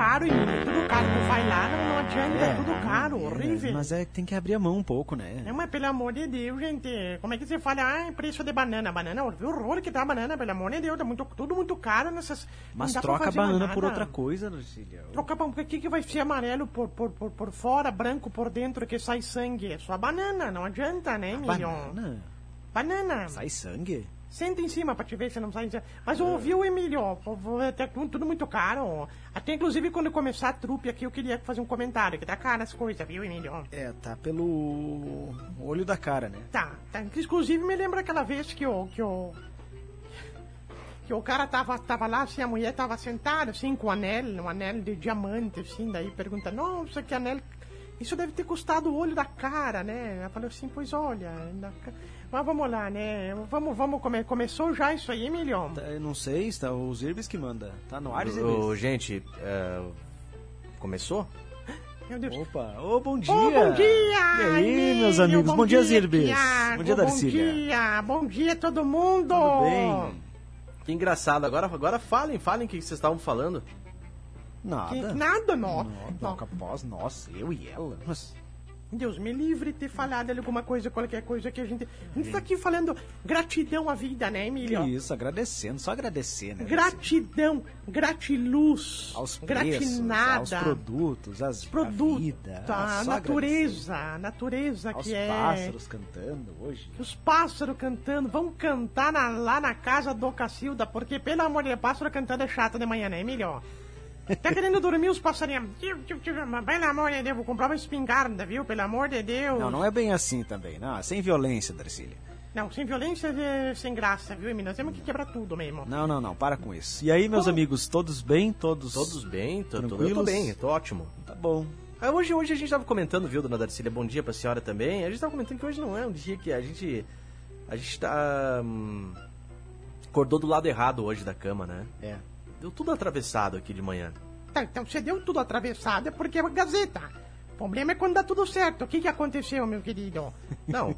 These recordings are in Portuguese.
Tudo caro, Emílio, tudo caro. Tu vai lá, não, não adianta, é tudo caro, horrível. Mas é que tem que abrir a mão um pouco, né? É, mas pelo amor de Deus, gente. Como é que você fala, ah, preço de banana? Banana, o horror que tá a banana, pelo amor de Deus, tá muito, tudo muito caro nessas. Mas troca a banana por outra coisa, Lucília. Troca por que, que vai ser amarelo por, por, por, por fora, branco por dentro, que sai sangue? É só a banana, não adianta, né, Emílio? Banana? Banana. Sai sangue? Senta em cima pra te ver se não sai. Mas eu ouvi o Emílio, ó, tudo muito caro. Até inclusive quando começar a trupe aqui, eu queria fazer um comentário, que tá caro as coisas, viu, Emílio? É, tá pelo olho da cara, né? Tá, tá. Inclusive me lembra aquela vez que o. Que o que o cara tava, tava lá, assim, a mulher tava sentada, assim, com um anel, um anel de diamante, assim, daí pergunta, nossa, que anel isso deve ter custado o olho da cara, né? Ela falou assim, pois olha, na... mas vamos lá, né? Vamos, vamos, come... começou já isso aí, Emilio? Tá, não sei, está o Zirbis que manda. Tá no ar, Zirbis? Oh, gente, uh, começou? Meu Deus. Opa, ô, oh, bom dia! Oh, bom dia! E aí, meus amigos? Bom, bom dia, Zirbis! Tiago, bom dia, Darcília! Bom dia, bom dia todo mundo! Tudo bem? Que engraçado, agora, agora falem, falem o que vocês estavam falando. Nada. Que, nada, não. Não, capaz, nossa, eu e ela. Mas... Deus me livre de ter falado alguma coisa, qualquer coisa que a gente. A gente tá aqui falando gratidão à vida, né, Emílio? Isso, agradecendo, só agradecer, né? Gratidão, gratiluz, aos gratinada, aos produtos, às produtos, vida, a natureza, a natureza aos que é. Os pássaros cantando hoje. Os pássaros cantando, vão cantar na, lá na casa do Cacilda, porque pelo amor de Deus, pássaro cantando é chato de manhã, né, Emílio? Tá querendo dormir os passarinhos? Pelo amor de Deus, vou comprar uma espingarda, viu? Pelo amor de Deus. Não, não é bem assim também, não. É sem violência, Darcília. Não, sem violência é sem graça, viu, Emílio? Nós temos que quebrar tudo mesmo. Não, não, não, para com isso. E aí, meus oh. amigos, todos bem? Todos Todos bem? Tô, tranquilos? Eu tô bem, tô ótimo. Tá bom. Ah, hoje, hoje a gente tava comentando, viu, dona Darcília? Bom dia pra senhora também. A gente tava comentando que hoje não é um dia que a gente. A gente tá. Hum, acordou do lado errado hoje da cama, né? É. Deu tudo atravessado aqui de manhã. Tá, então você deu tudo atravessado é porque é uma Gazeta. O problema é quando dá tudo certo. O que, que aconteceu, meu querido? Não,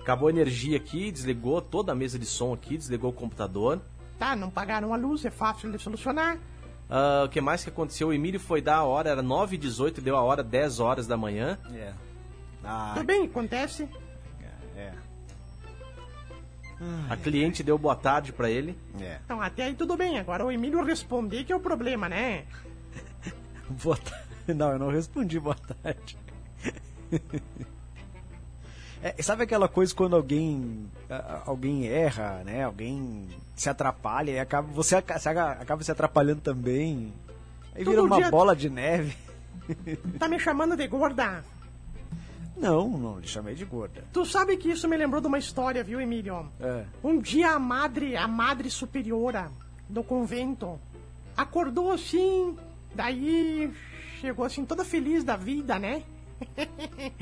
acabou a energia aqui, desligou toda a mesa de som aqui, desligou o computador. Tá, não pagaram a luz, é fácil de solucionar. Uh, o que mais que aconteceu? O Emílio foi dar a hora, era 9h18, deu a hora 10 horas da manhã. É. Ah, Tudo bem, acontece. É. A cliente deu boa tarde para ele. É. Então, até aí tudo bem. Agora o Emílio responder que é o problema, né? Boa tarde. Não, eu não respondi boa tarde. É, sabe aquela coisa quando alguém alguém erra, né? Alguém se atrapalha e acaba você acaba se atrapalhando também. Aí Todo vira uma dia... bola de neve. Tá me chamando de gorda? Não, não lhe chamei de gorda. Tu sabe que isso me lembrou de uma história, viu, Emílio? É. Um dia a madre, a madre superiora do convento, acordou assim, daí chegou assim toda feliz da vida, né?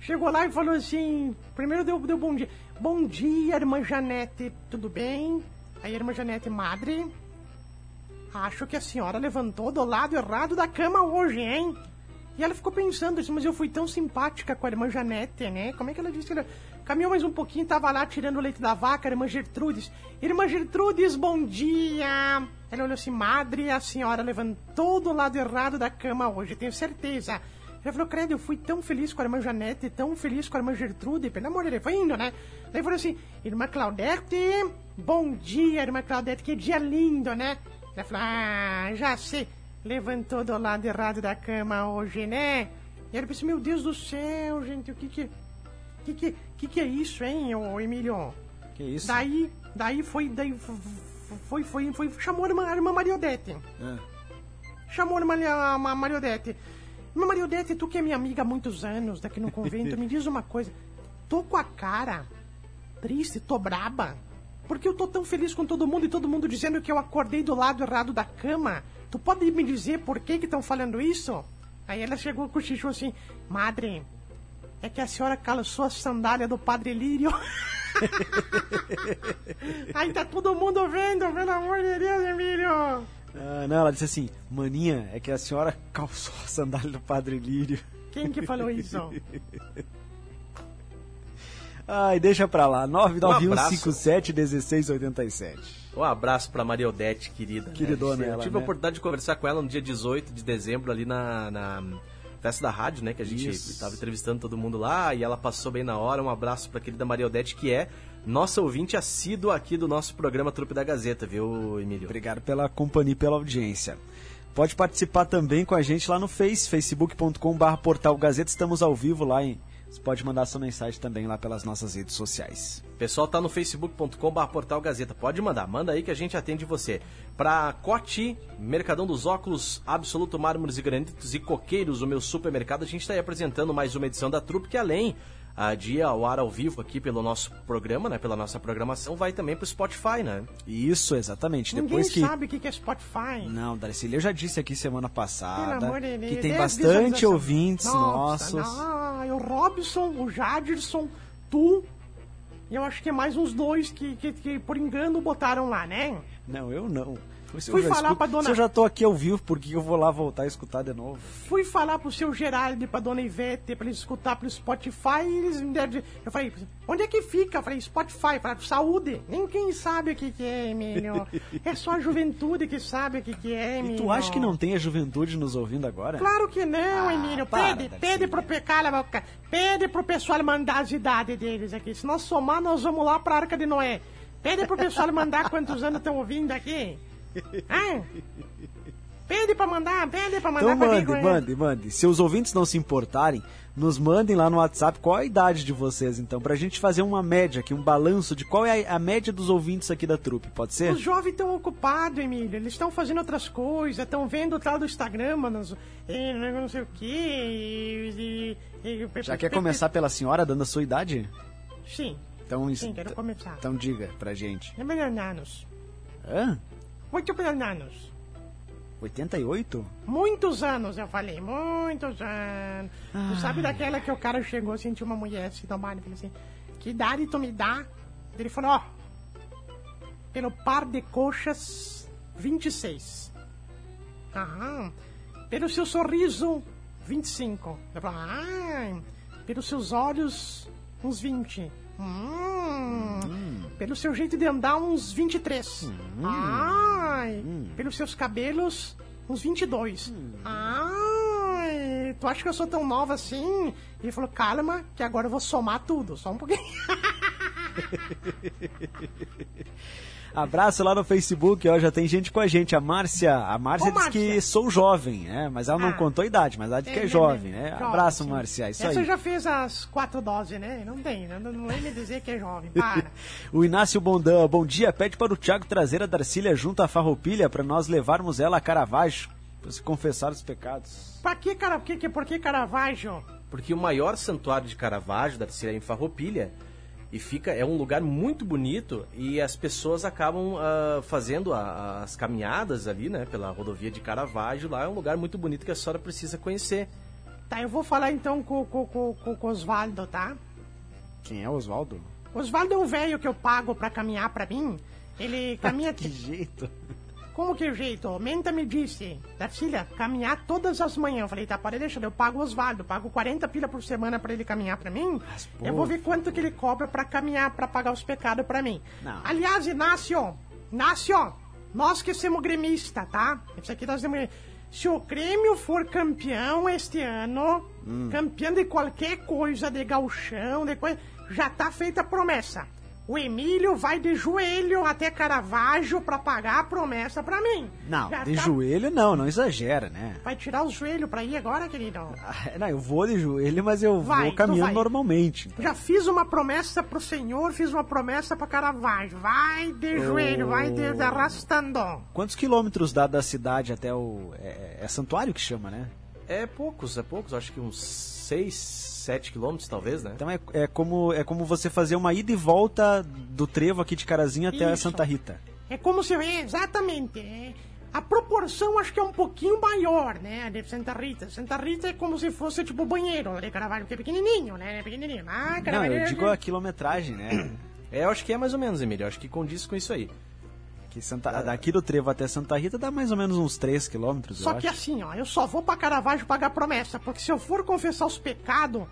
chegou lá e falou assim, primeiro deu, deu bom dia. Bom dia, irmã Janete, tudo bem? Aí a irmã Janete, madre, acho que a senhora levantou do lado errado da cama hoje, hein? E ela ficou pensando, mas eu fui tão simpática com a irmã Janete, né? Como é que ela disse que ela caminhou mais um pouquinho, tava lá tirando o leite da vaca, a irmã Gertrudes. Irmã Gertrudes, bom dia! Ela olhou assim, madre, a senhora levantou do lado errado da cama hoje, tenho certeza. Ela falou, credo, eu fui tão feliz com a irmã Janete, tão feliz com a irmã Gertrude, pelo amor de Deus, foi indo, né? Daí falou assim, irmã Claudete, bom dia, irmã Claudete, que dia lindo, né? Ela falou, ah, já sei, levantou do lado errado da cama hoje, né? E ela pensou, meu Deus do céu, gente, o que que... Que que, que, que é isso, hein, ô Emílio? Que isso? Daí, daí foi, daí foi, foi, foi, chamou a irmã, a irmã Mariodete. É. Chamou a irmã, a, a Mariodete. Irmã Mariodete, tu que é minha amiga há muitos anos, daqui no convento, me diz uma coisa. Tô com a cara triste, tô braba. Porque eu tô tão feliz com todo mundo e todo mundo dizendo que eu acordei do lado errado da cama. Tu pode me dizer por que que estão falando isso? Aí ela chegou com o xixo assim, Madre, é que a senhora calçou a sandália do Padre Lírio. Aí tá todo mundo vendo, pelo amor de Deus, Emílio. Ah, não, ela disse assim, maninha, é que a senhora calçou a sandália do Padre Lírio. Quem que falou isso? Ai, deixa pra lá. 991571687. Um abraço pra Maria Odete, querida. Queridona né? ela, Tive né? a oportunidade de conversar com ela no dia 18 de dezembro, ali na, na festa da rádio, né? Que a gente Isso. tava entrevistando todo mundo lá e ela passou bem na hora. Um abraço pra querida Maria Odete, que é nossa ouvinte assídua aqui do nosso programa Trupe da Gazeta, viu, Emílio? Obrigado pela companhia e pela audiência. Pode participar também com a gente lá no Face, facebook.com.br portal Gazeta. Estamos ao vivo lá em. Você pode mandar sua mensagem também lá pelas nossas redes sociais. Pessoal tá no facebook.com.br portal Gazeta. Pode mandar, manda aí que a gente atende você. Pra Cote, Mercadão dos Óculos, Absoluto Mármores e Granitos e Coqueiros, o meu supermercado, a gente está aí apresentando mais uma edição da Trupe, que além ah, de ao ar ao vivo aqui pelo nosso programa, né? Pela nossa programação, vai também pro Spotify, né? Isso, exatamente. Ninguém Depois que. sabe o que é Spotify. Não, Darcília, eu já disse aqui semana passada de que tem dez bastante ouvintes Nossa, nossos. Ah, o Robson, o Jadirson, tu. E eu acho que é mais uns dois que, que, que por engano botaram lá, né? Não, eu não. Se Fui falar escuto- pra dona- Se eu já tô aqui ao vivo, por que eu vou lá voltar a escutar de novo? Fui falar pro seu Geraldo e pra dona Ivete pra eles escutar pelo Spotify e eles me deram. de- Eu falei, onde é que fica? Eu falei, Spotify. Eu falei, saúde. Nem sabe o que, que é, Emílio. É só a juventude que sabe o que, que é, Emílio. E tu acha que não tem a juventude nos ouvindo agora? Claro que não, Ah, Emílio. para, Pede, pede pro pecado, pede pro pessoal mandar as idades deles aqui. Se nós somar, nós vamos lá pra Arca de Noé. Pede pro pessoal mandar quantos anos estão ouvindo aqui. Ah? Pede pra mandar, pede pra mandar Então pra mande, mim, mande, mande. Se os ouvintes não se importarem, nos mandem lá no WhatsApp qual a idade de vocês, então, pra gente fazer uma média aqui, um balanço de qual é a, a média dos ouvintes aqui da trupe, pode ser? Os jovens estão ocupados, Emílio. Eles estão fazendo outras coisas, estão vendo o tal do Instagram, eh, não sei o quê. Já quer começar pela senhora, dando a sua idade? Sim, Então, isso- sim, quero começar. então diga pra gente. Anos. Hã? Muito anos. 88? Muitos anos, eu falei, muitos anos. Tu sabe daquela que o cara chegou, sentiu uma mulher no bar, e falou assim, que idade tu me dá? Ele falou, ó, pelo par de coxas, 26. Aham. Pelo seu sorriso, 25. Eu falei, ah, pelos seus olhos, uns 20. Hum. Pelo seu jeito de andar, uns 23. Ai, pelos seus cabelos, uns 22. Ai, tu acha que eu sou tão nova assim? Ele falou, calma, que agora eu vou somar tudo, só um pouquinho. Abraço lá no Facebook, ó, já tem gente com a gente. A Márcia, a Márcia Ô, diz Márcia. que sou jovem, né? Mas ela não Ah. contou a idade, mas ela diz que é, É, jovem, é, né? jovem, Abraço, sim. Márcia, é isso Essa aí. já fez as quatro doses, né? Não tem, não, não vem me dizer que é jovem, para. O Inácio Bondão, bom dia. Pede para o Thiago trazer a Darcília junto à Farroupilha para nós levarmos ela a Caravaggio para se confessar os pecados. pra que, cara, por que, por que Caravaggio? Porque o maior santuário de Caravaggio ser em Farroupilha e fica é um lugar muito bonito e as pessoas acabam ah, fazendo a- as caminhadas ali, né, pela rodovia de Caravaggio. Lá é um lugar muito bonito que a senhora precisa conhecer. Tá, eu vou falar então com, com, com, com, com o Osvaldo, tá? Quem é Oswaldo? Osvaldo é um velho que eu pago pra caminhar pra mim. Ele caminha. Que jeito. Como que é jeito? Menta me disse, Darcília, caminhar todas as manhãs. Eu falei, tá, pode deixar, eu pago o Osvaldo, pago 40 pila por semana pra ele caminhar pra mim. Mas, eu vou pô. ver quanto que ele cobra pra caminhar, pra pagar os pecados pra mim. Não. Aliás, Inácio, Inácio, nós que somos gremista, tá? Isso aqui nós temos... Se o Grêmio for campeão este ano, Hum. campeão de qualquer coisa, de gauchão, de coisa, já tá feita a promessa. O Emílio vai de joelho até Caravaggio pra pagar a promessa pra mim. Não, Já de tá- joelho não, não exagera, né? Vai tirar os joelhos pra ir agora, querido? Ah, Não, eu vou de joelho, mas eu Vai, vou tu caminhando normalmente. então. Já fiz uma promessa pro senhor, fiz uma promessa pra Caravaggio. Vai de joelho, vai de, de arrastando. Quantos quilômetros dá da cidade até o. É, é santuário que chama, né? É poucos, é poucos, acho que uns 6, 7 quilômetros talvez, né? Então é, é, como, é como você fazer uma ida e volta do trevo aqui de Carazinho até a Isso. Santa Rita. É como se... É, exatamente. é. a proporção acho que é um pouquinho maior, né? De Santa Rita. Santa Rita é como se fosse tipo banheiro de Caravaggio, que é pequenininho, né? É pequenininho. Ah, Não, eu digo a quilometragem, né? É, eu acho que é mais ou menos, Emílio. Eu acho que condiz com isso aí. Que Santa, daqui do Trevo até Santa Rita dá mais ou menos uns 3 quilômetros, Só que acho. assim, ó, eu só vou pra Caravaggio pagar promessa, porque se eu for confessar os pecados,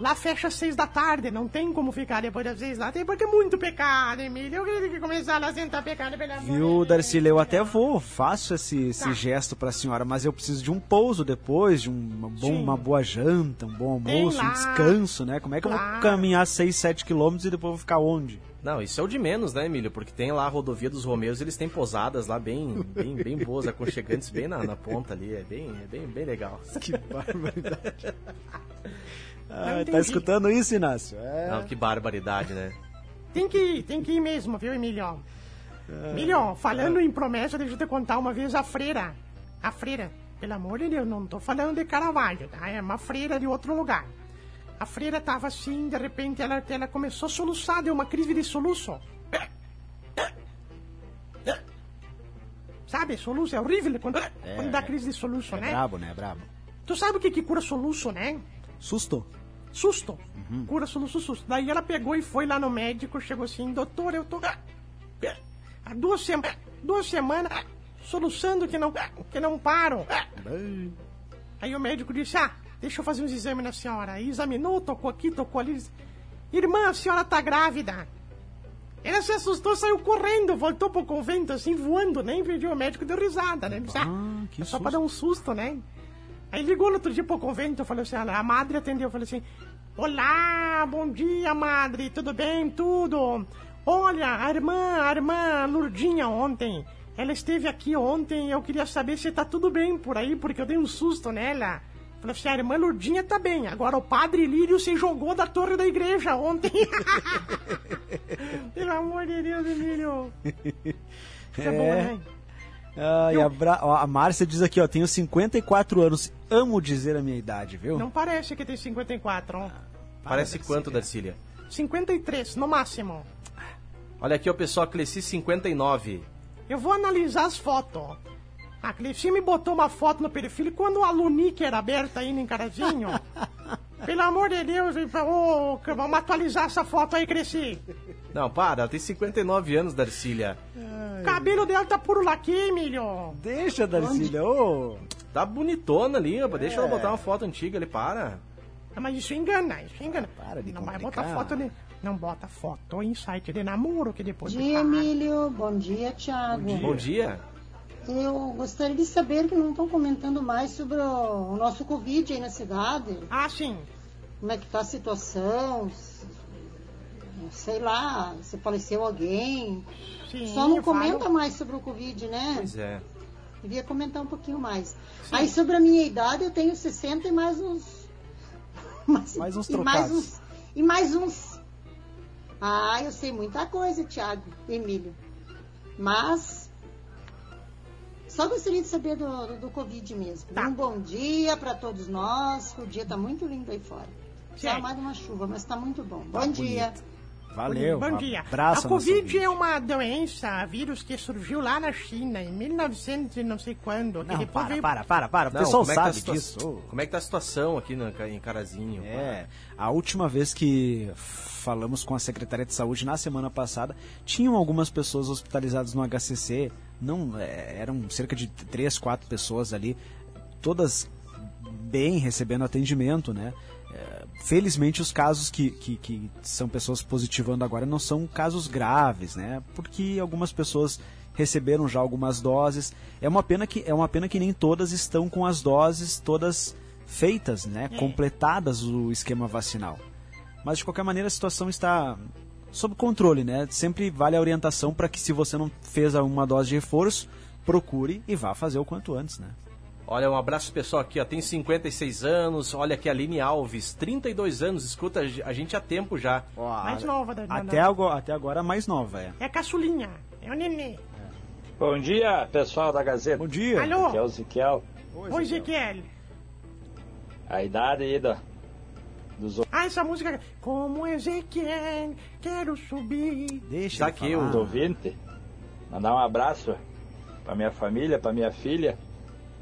lá fecha às seis da tarde, não tem como ficar depois das seis da tarde, porque é muito pecado, Emílio. Eu queria que começar a sentar pecado, pelo amor Viu. Darcília, eu até vou, faço esse, esse Tá. gesto pra senhora, mas eu preciso de um pouso depois, de uma, bom- uma boa janta, um bom Tem almoço, um lá. descanso, né? Como é que eu vou Claro. caminhar 6, 7 quilômetros e depois vou ficar onde? Não, isso é o de menos, né, Emílio? Porque tem lá a rodovia dos Romeiros, eles têm pousadas lá bem, bem, bem boas, aconchegantes, bem na, na ponta ali. É bem, é bem, bem legal. Que barbaridade. ah, tá escutando isso, Inácio? É. Não, que barbaridade, né? Tem que ir, tem que ir mesmo, viu, Emílio? Emílio, falando em promessa, deixa eu te contar uma vez a freira. A freira, pelo amor de Deus, não tô falando de Caravaggio, tá? É uma freira de outro lugar. A freira tava assim, de repente ela, ela começou a soluçar, deu uma crise de soluço. Sabe, soluço é horrível quando, quando dá crise de soluço, É né? brabo, né? Brabo. Tu sabe o que, que cura soluço, né? Susto. Susto. Cura soluço, susto. Daí ela pegou e foi lá no médico, chegou assim, doutor, eu tô há duas, sema... duas semanas soluçando que não, que não paro. Aí o médico disse, ah, deixa eu fazer uns exames na senhora. Aí examinou, tocou aqui, tocou ali. disse, Irmã, a senhora tá grávida. Ela se assustou, saiu correndo, voltou pro convento, assim, voando, nem pediu o médico, deu risada, né? Disse, ah, Ah, que é só pra susto. dar um susto, né? Aí ligou no outro dia pro convento, falou assim, a madre atendeu, falou assim, Olá, bom dia, madre, tudo bem? Tudo. Olha, a irmã, a irmã Lurdinha ontem, ela esteve aqui ontem, eu queria saber se tá tudo bem por aí, porque eu dei um susto nela. Falei assim, a irmã Lurdinha tá bem, agora o padre Lírio se jogou da torre da igreja ontem. Pelo amor de Deus, Emílio. Isso é, bom, É. né? Ah, e a, Bra... ó, a Márcia diz aqui, ó, tenho 54 anos, amo dizer a minha idade, viu? Não parece que tem 54, ó. Parece Darcília. quanto, Darcília? 53, no máximo. Olha aqui, o pessoal, Cleci 59. Eu vou analisar as fotos. A Cleci me botou uma foto no perfil quando a Lunique era aberta aí no Encarazinho. Pelo amor de Deus, ô, vamos atualizar essa foto aí, Cleci. Não, para, ela tem 59 anos, Darcília. O cabelo dela tá puro laque, Emílio. Deixa, Darcília, ô. Tá bonitona ali, rapaz. Deixa ela É. botar uma foto antiga ali, para. Ah, Mas isso engana, isso engana. Para de não vai botar foto de... Não bota foto em site de namoro que depois... Bom dia, Emílio. Bom dia, Thiago. Bom dia. Eu gostaria de saber que não estão comentando mais sobre o, o nosso Covid aí na cidade. Ah, sim. Como é que tá a situação? Sei lá, se faleceu alguém. Sim, Só não eu falo- comenta mais sobre o Covid, né? Pois é. Devia comentar um pouquinho mais. Aí sobre a minha idade, eu tenho 60 e mais uns. Mais, Mais uns e mais trocados. uns. E mais uns. Ah, eu sei muita coisa, Thiago, Emílio. Mas. Só gostaria de saber do, do, do Covid mesmo. Tá. Um bom dia para todos nós. que O dia tá muito lindo aí fora. Só Sim. mais uma chuva, mas tá muito bom. Tá bom dia. bonito. Valeu. Bom dia. Abraço, a Covid é uma doença, vírus que surgiu lá na China em 1900 e não sei quando. Não, depois para, veio... para, para, para. O Não, pessoal como é que tá a sabe situa- disso. Como é que tá a situação aqui no, em Carazinho? É, a última vez que falamos com a Secretaria de Saúde na semana passada, tinham algumas pessoas hospitalizadas no HCC, não, é, eram cerca de três, quatro pessoas ali, todas bem recebendo atendimento, né? É, felizmente os casos que, que, que são pessoas positivando agora não são casos graves, né? Porque algumas pessoas receberam já algumas doses. É uma pena que é uma pena que nem todas estão com as doses todas feitas, né? Completadas o esquema vacinal. Mas de qualquer maneira a situação está sob controle, né? Sempre vale a orientação para que se você não fez uma dose de reforço, procure e vá fazer o quanto antes, né? Olha, um abraço pessoal aqui, ó. Tem 56 anos. Olha aqui a Aline Alves, 32 anos. Escuta a gente há tempo já. Mais nova da- até, agora, até agora a mais nova, é. É a caçulinha, é o nenê. Bom dia, pessoal da Gazeta. Bom dia. Alô? Aqui é o Ziquel. Oi, Ezequiel. A idade aí da, dos Ah, essa música. Como Ezequiel, quero subir. Deixa que eu falar. ouvintes. Mandar um abraço Pra minha família, pra minha filha,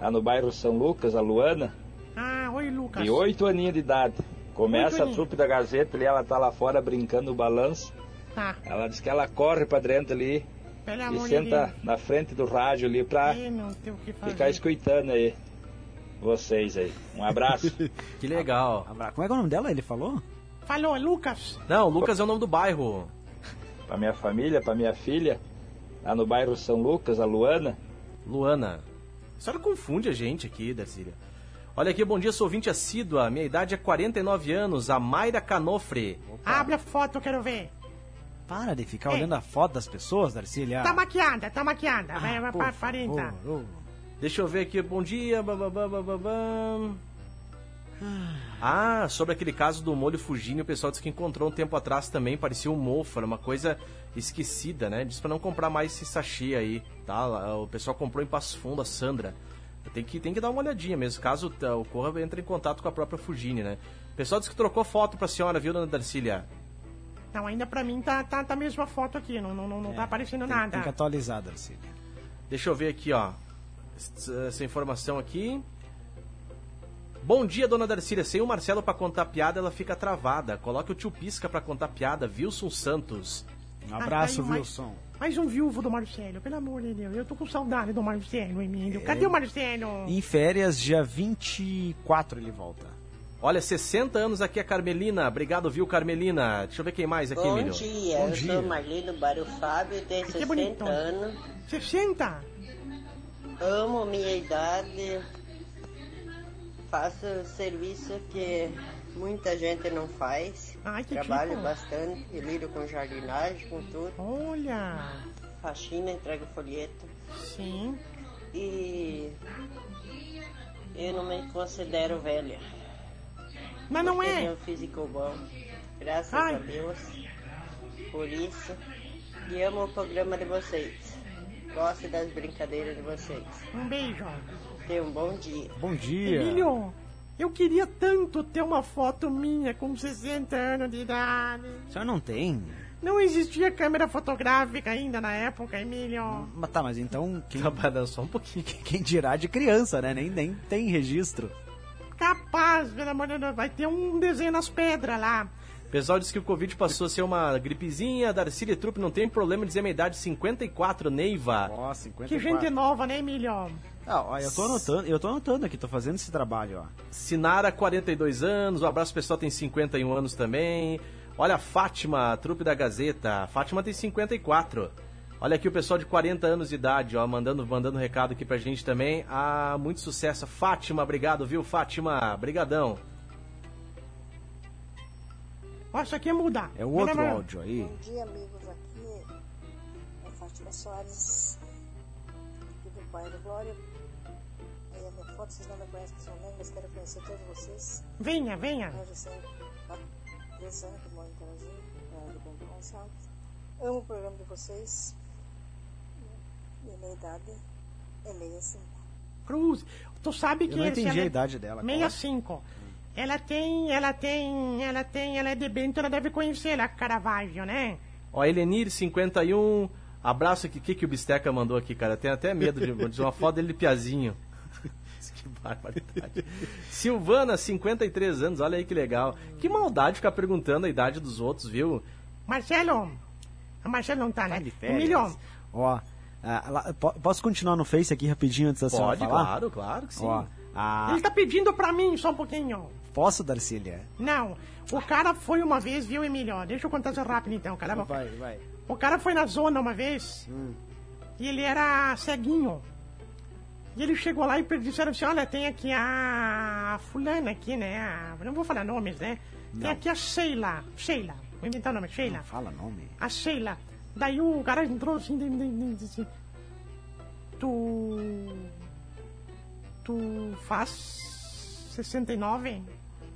lá no bairro São Lucas, a Luana, Ah, oi, Lucas. de oito aninhos de idade. Começa a trupe da Gazeta ali, ela tá lá fora brincando no balanço. Tá, Ela diz que ela corre pra dentro ali pelo e de senta Deus. na frente do rádio ali pra Ih, não tem o que fazer. ficar escutando aí. Vocês aí. Um abraço. Que legal. Como é que é o nome dela? Ele falou? Falou, Lucas. Não, Lucas é o nome do bairro. pra minha família, pra minha filha, lá no bairro São Lucas, a Luana. Luana. A senhora confunde a gente aqui, Darcília. Olha aqui, bom dia, sou ouvinte assídua. Minha idade é 49 anos, a Mayra Canofre. Abre a foto, eu quero ver. Para de ficar Ei. olhando a foto das pessoas, Darcília. Tá maquiada, tá maquiada. Ah, vai, vai por pra 40. favor, ô. Deixa eu ver aqui, bom dia. bababá, bababá. Ah, sobre aquele caso do molho Fugini, o pessoal disse que encontrou um tempo atrás também, parecia um mofo, era uma coisa esquecida, né? Disse pra não comprar mais esse sachê aí, tá? O pessoal comprou em Passo Fundo, a Sandra. Tem que, tem que dar uma olhadinha mesmo, caso tá, ocorra, entre em contato com a própria Fugini, né? O pessoal disse que trocou foto pra senhora, viu, dona Darcília? Não, ainda pra mim tá, tá, tá a mesma foto aqui, não, não, não, não tá aparecendo É, Tem, nada. tem que atualizar, Darcília. Deixa eu ver aqui, ó. Essa informação aqui. Bom dia, dona Darcília. Sem o Marcelo pra contar piada, ela fica travada. Coloque o tio Pisca pra contar piada. Wilson Santos. Um abraço, Ah, tá Wilson. Mais um viúvo do Marcelo, pelo amor de Deus. Eu tô com saudade do Marcelo, Emílio. Cadê o Marcelo? Em férias, dia 24 ele volta. Olha, 60 anos aqui a Carmelina. Obrigado, viu, Carmelina? Deixa eu ver quem mais aqui, Bom Emílio. dia, Bom eu dia. sou Marlene Barro Fábio, tenho que 60 bonito. anos, 60? Amo minha idade, faço serviço que muita gente não faz, Ai, que trabalho tipo. bastante, lido com jardinagem, com tudo, Olha. faxina, entrego folheto Sim. e eu não me considero velha. Mas não Tenho é. um físico bom, graças Ai. a Deus, por isso, e amo o programa de vocês. Gosto das brincadeiras de vocês. Um beijo. Tenha um bom dia. Bom dia. Emílio, eu queria tanto ter uma foto minha com 60 anos de idade. O senhor não tem? Não existia câmera fotográfica ainda na época, Emílio. Mas tá, mas então quem, Trabalhando só um pouquinho. quem dirá de criança, né? Nem, nem tem registro. Capaz, pelo amor de Deus, vai ter um desenho nas pedras lá. O pessoal disse que o Covid passou a ser uma gripezinha. Darcília Trupe não tem problema em dizer minha idade. 54, Neiva. Ó, 54. Que gente nova, né, Emílio? Ah, ó, eu tô anotando, eu tô anotando aqui, tô fazendo esse trabalho, ó. Sinara, 42 anos. Um abraço, pessoal, tem 51 anos também. Olha a Fátima, trupe da Gazeta. A Fátima tem 54. Olha aqui o pessoal de 40 anos de idade, ó, mandando, mandando recado aqui pra gente também. Ah, muito sucesso. Fátima, obrigado, viu, Fátima? Brigadão. Ó, isso aqui é mudar. É o outro áudio aí. Bom dia, amigos. Aqui é Fátima Soares, aqui do bairro Glória. Aí a minha foto, vocês não me conhecem pessoalmente, mas quero conhecer todos vocês. Venha, venha. Eu já anos que moro em Carazinho, é, do Bento Gonçalves. Amo o programa de vocês. E a minha idade é 65. Cruz. Tu sabe que Eu não entendi a é idade dela. qual é? 65. Ela tem, ela tem, ela tem, ela é de Bento, ela deve conhecer ela, Caravaggio, né? Ó, Elenir, 51. Abraço aqui. O que, que o Bisteca mandou aqui, cara? Tenho até medo de, de uma foto dele de piazinho. que barbaridade. Silvana, 53 anos. Olha aí que legal. Que maldade ficar perguntando a idade dos outros, viu? Marcelo. A Marcelo não tá, né? Tá férias. Emílio, Ó, ah, lá- posso continuar no Face aqui rapidinho antes da senhora Pode, falar? claro, claro que sim. Ó, a... ele tá pedindo pra mim só um pouquinho. Posso, Darcília? Não, o cara foi uma vez, viu, Emílio? Deixa eu contar isso rápido então, cara. Vai, vai. O cara foi na zona uma vez e ele era ceguinho. E ele chegou lá e disseram assim: Olha, tem aqui a fulana aqui, né? A- Não vou falar nomes, né? Tem Não. aqui a Sheila. Sheila. Vou inventar o nome, Sheila. Não fala nome. A Sheila. Daí o cara entrou assim, de- de- assim. Tu. Faz 69?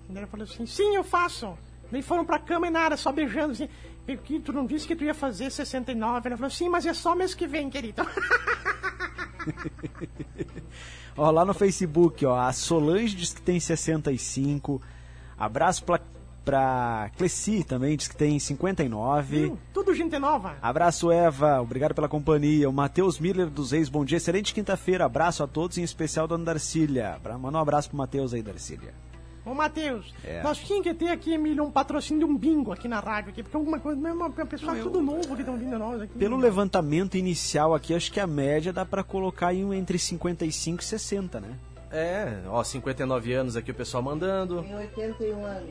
Daí ele falou assim: Sim, eu faço. Daí foram pra cama e nada, só beijando assim. E que tu não disse que tu ia fazer 69? Ela falou: Sim, mas é só mês que vem, querido. Ó, lá no Facebook, ó, a Solange diz que tem 65. Abraço pra pra Cleci também, diz que tem 59. Viu? Tudo gente nova. Abraço, Eva. Obrigado pela companhia. O Matheus Miller dos Reis, bom dia. Excelente quinta-feira. Abraço a todos, em especial Dona Darcília. Manda um abraço pro Matheus aí, Darcília. Ô, Matheus, É. nós tínhamos que ter aqui, Emílio, um patrocínio de um bingo aqui na rádio, aqui, porque alguma coisa, mesmo uma pessoa tudo novo que estão vindo nós aqui. Pelo levantamento inicial aqui, acho que a média dá pra colocar aí um entre 55 e 60, né? É, ó, 59 anos aqui o pessoal mandando. Tem 81 anos.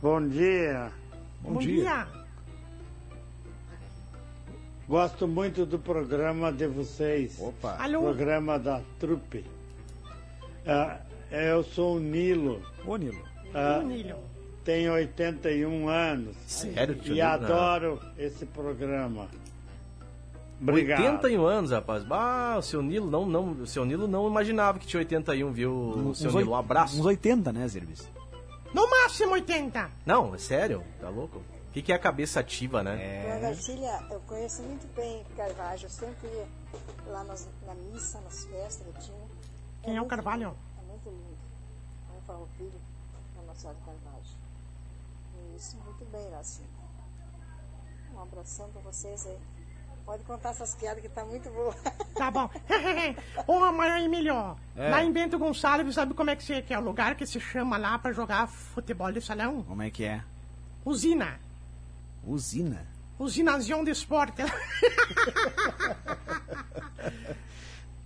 Bom dia. Bom, dia. Gosto muito do programa de vocês. Opa. Alô? Programa da Trupe. Ah, eu sou o Nilo. Ô, Nilo. ah, Ô, Nílio. tenho 81 anos. Sério, tio E Nilo? adoro esse programa. Obrigado. 81 anos, rapaz. Ah, o seu Nilo não, não, o seu Nilo não imaginava que tinha 81, viu, o seu Nilo? Um abraço. Uns 80, né, Zirbis? No máximo 80. Não, é sério? Tá louco? O que, que é a cabeça ativa, né? Dona Garcília, eu conheço muito bem Carvalho, eu sempre ia lá nas, na missa, nas festas que tinha. Quem é o Carvalho? lindo, É muito lindo. Vamos falar o filho da Nossa Senhora de Carvalho. Isso, muito bem lá, assim. Um abração pra vocês aí. Pode contar essas piadas que tá muito boa. Tá bom. Ô, mas Emílio, É. lá em Bento Gonçalves, sabe como é que, se, que é o lugar que se chama lá pra jogar futebol de salão? Como é que é? Usina. Usina. Usinazion de Esporte.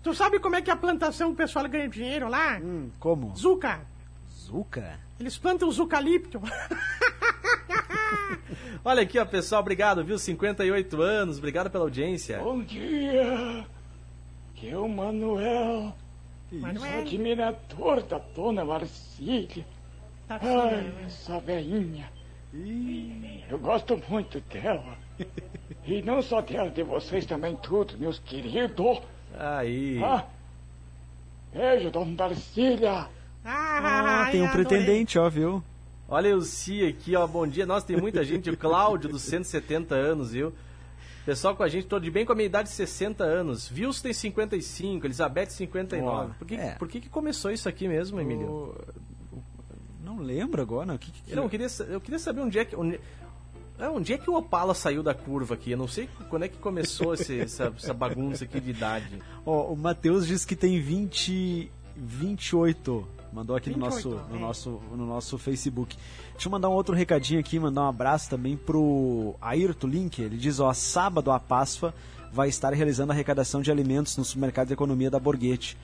tu sabe como é que é a plantação que o pessoal ganha dinheiro lá? Hum, como? Zuca. Zuca? Eles plantam os eucalipto. Olha aqui, ó, pessoal, obrigado, viu? 58 anos, obrigado pela audiência. Bom dia, que é o Manuel, Manuel. admirador da dona Marcília. Tá Ai, essa velhinha. Eu gosto muito dela. E não só dela, de vocês também tudo, meus queridos. Aí. Ah, beijo, dona Darcília. Ah, Ai, tem um adorei. pretendente, ó, viu? Olha o Si aqui, ó. Bom dia. Nossa, tem muita gente. O Cláudio, dos 170 anos, viu? Pessoal com a gente, tô de bem com a minha idade, 60 anos. Wilson tem 55, Elizabeth 59. Ó, por que, é. por que, que começou isso aqui mesmo, Emílio? O- Não lembro agora. O que, que... Não, eu queria, eu queria saber onde é que. Onde, é, onde é que o Opala saiu da curva aqui? Eu não sei quando é que começou esse- essa, essa bagunça aqui de idade. Ó, o Matheus diz que tem 20, 28. Mandou aqui no, 28, nosso, no, é. nosso, no nosso Facebook. Deixa eu mandar um outro recadinho aqui, mandar um abraço também pro Ayrton Link. Ele diz, ó, sábado a Pasfa vai estar realizando a arrecadação de alimentos no supermercado de economia da Borghetti.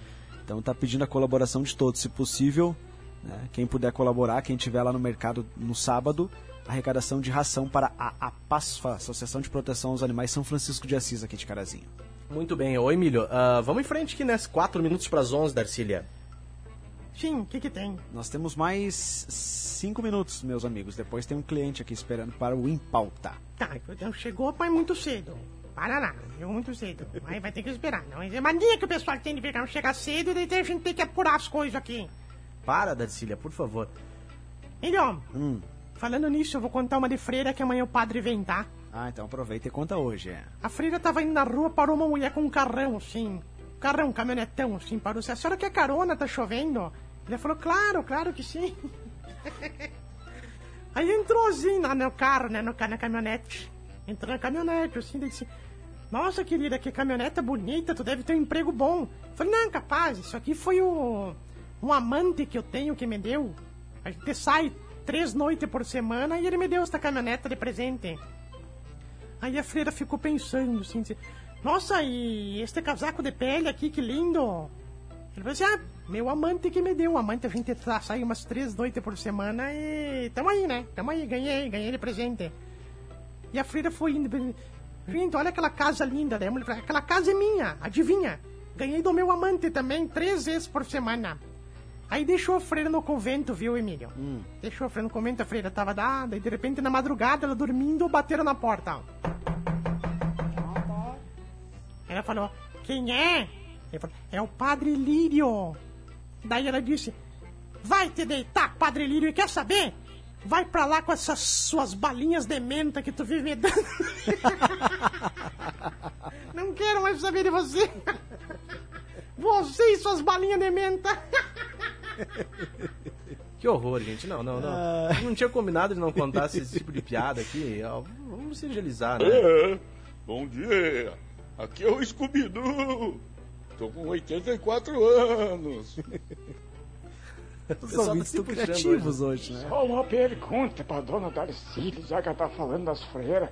Então tá pedindo a colaboração de todos, se possível. né, quem puder colaborar, quem estiver lá no mercado no sábado, arrecadação de ração para a APASFA, Associação de Proteção aos Animais São Francisco de Assis, aqui de Carazinho. Muito bem. Ô, Emílio, ah, vamos em frente aqui, né? 4 minutos para as 11, Darcília. Sim, o que que tem? Nós temos mais cinco minutos, meus amigos. Depois tem um cliente aqui esperando para o Impauta. Tá, então chegou, pai, muito cedo. Para lá, chegou muito cedo. Aí vai ter que esperar. Não é mania que o pessoal tem de ficar chegar cedo e a gente tem que apurar as coisas aqui. Para, Darcília, por favor. Então, Hum. falando nisso, eu vou contar uma de freira que amanhã o padre vem, tá? Ah, então aproveita e conta hoje, é. A freira tava indo na rua, parou uma mulher com um carrão, assim. Carrão, caminhonetão, assim, parou. Se a senhora quer carona, tá chovendo? Ele falou, claro, claro que sim. Aí entrou assim na- no carro, né, no, na caminhonete. Entrou na caminhonete, assim, disse, nossa, querida, que caminhoneta bonita, tu deve ter um emprego bom. Eu falei, não, capaz, isso aqui foi o, um amante que eu tenho que me deu. A gente sai três noites por semana e ele me deu esta caminhoneta de presente. Aí a freira ficou pensando assim, disse, nossa, e este casaco de pele aqui, que lindo. Ele falou assim, ah, meu amante que me deu. O amante a gente tá, sai umas três noites por semana e tamo aí, né? Tamo aí, ganhei, ganhei de presente. E a freira foi indo, gente, olha aquela casa linda. Daí a mulher falou, aquela casa é minha, adivinha? Ganhei do meu amante também, três vezes por semana. Aí deixou a freira no convento, viu, Emílio? Deixou a freira no convento, a freira tava dada, e de repente na madrugada, ela dormindo, bateram na porta. Ela falou, quem é? Ele falou, é o Padre Lírio. Daí ela disse, vai te deitar, Padre Lírio, e quer saber? Vai pra lá com essas suas balinhas de menta que tu vive me dando. Não quero mais saber de você. Você e suas balinhas de menta. Que horror, gente. Não, não, não. Ah. Não tinha combinado de não contar esse tipo de piada aqui. Vamos se agilizar, né? É, bom dia. Aqui é o Scooby-Doo. Tô com 84 anos. Os ouvintes se estão criativos hoje, né? Só uma pergunta pra dona Darcília, já que ela tá falando das freiras.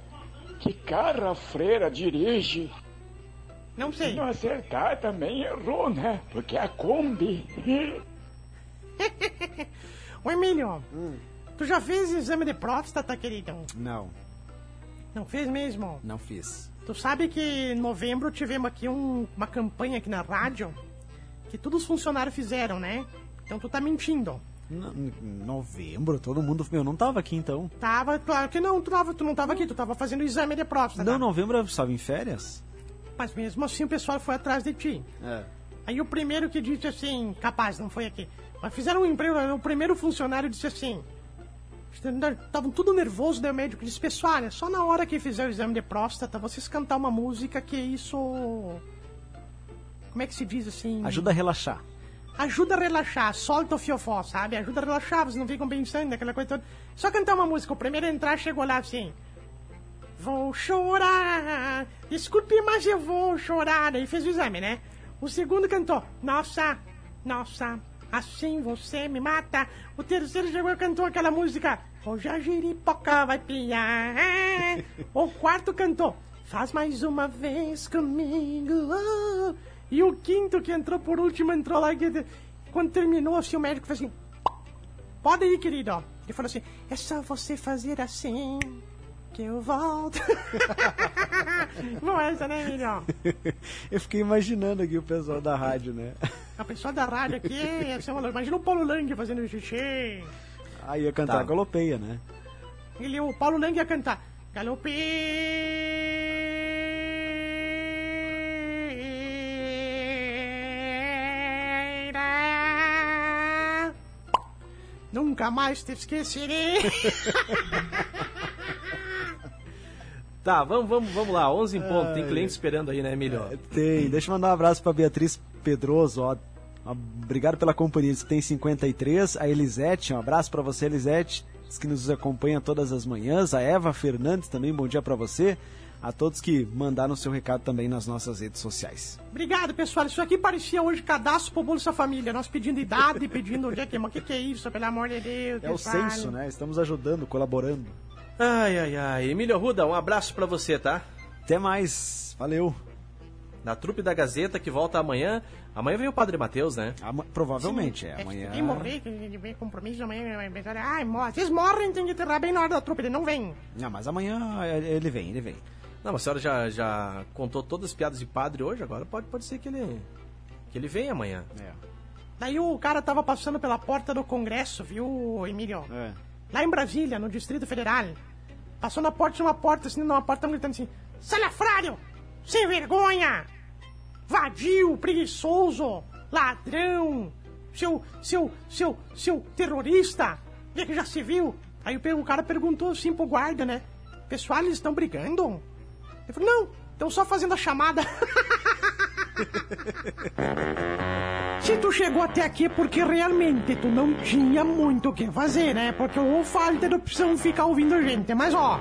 Que carro a freira dirige? Não Se sei. não acertar, também errou, né? Porque é a Kombi. Ô, Emílio, tu já fez exame de próstata, queridão? Não, Não fez mesmo? não fiz. Tu sabe que em novembro tivemos aqui um- uma campanha aqui na rádio que todos os funcionários fizeram, né? Então tu tá mentindo. No- em novembro, todo mundo. Eu não tava aqui então. Tava, claro que não, tu, tava, tu não tava aqui, tu tava fazendo exame de próstata. Não, novembro eu estava em férias? Mas mesmo assim o pessoal foi atrás de ti. É. Aí o primeiro que disse assim, capaz, não foi aqui. Mas fizeram um emprego, o primeiro funcionário disse assim. Estavam tudo nervoso, daí o médico disse, pessoal, é só na hora que fizer o exame de próstata, vocês cantar uma música que isso. Como é que se diz assim? Ajuda a relaxar. ajuda a relaxar, solta o fiofó, sabe? Ajuda a relaxar, vocês não ficam pensando naquela coisa toda. Só cantar uma música, o primeiro a entrar chegou lá assim. Vou chorar, desculpe, mas eu vou chorar. Aí fez o exame, né? O segundo cantou, nossa, nossa, assim você me mata. O terceiro chegou e cantou aquela música, hoje a giripoca vai piar. O quarto cantou, faz mais uma vez comigo. oh. E o quinto que entrou por último entrou lá e quando terminou assim o médico fez assim, pode ir querido. Ele falou assim, é só você fazer assim que eu volto. Bom, essa, né, Emílio? eu fiquei imaginando aqui o pessoal da rádio, né? A pessoa da rádio aqui, assim, imagina o Paulo Lang fazendo xixi. Aí ia cantar Tá. galopeia, né? Ele, o Paulo Lang ia cantar. Galopeira. Nunca mais te esquecerei. Tá, vamos, vamos, vamos lá. 11 em ponto. Tem cliente esperando aí, né, Emílio? Tem. Deixa eu mandar um abraço pra Beatriz Pedroso, ó. Obrigado pela companhia. Diz que tem 53. A Elisete, um abraço pra você, Elisete. Diz que nos acompanha todas as manhãs. A Eva Fernandes também, bom dia pra você. A todos que mandaram seu recado também nas nossas redes sociais. Obrigado, pessoal. Isso aqui parecia hoje cadastro pro Bolsa Família. Nós pedindo idade, pedindo onde é que... Mas o que, que é isso, pelo amor de Deus? É o pessoal? censo, né? Estamos ajudando, colaborando. Ai, ai, ai. Emílio Ruda, um abraço pra você, tá? Até mais. Valeu. Da trupe da Gazeta, que volta amanhã. Amanhã vem o Padre Matheus, né? Ama- Provavelmente, é. É que Amanhã. Quem morrer, quem tiver compromisso amanhã, vai pensar, ai, morre. Vocês morrem, tem que enterrar bem na hora da trupe, ele não vem. Não, mas amanhã ele vem, ele vem. Não, mas a senhora já, já contou todas as piadas de padre hoje, agora pode, pode ser que ele. que ele venha amanhã. É. Daí o cara tava passando pela porta do Congresso, viu, Emílio? É. Lá em Brasília, no Distrito Federal. Passou na porta, tinha uma porta, assim, numa porta, gritando assim, salafrário, sem vergonha, vadio, preguiçoso, ladrão, seu, seu, seu, seu terrorista, ele que já se viu. Aí o cara perguntou assim pro guarda, né? Pessoal, eles estão brigando? Ele falou, não, estão só fazendo a chamada. Se tu chegou até aqui é porque realmente tu não tinha muito o que fazer, né? Porque ou falta de opção ficar ouvindo a gente. Mas ó,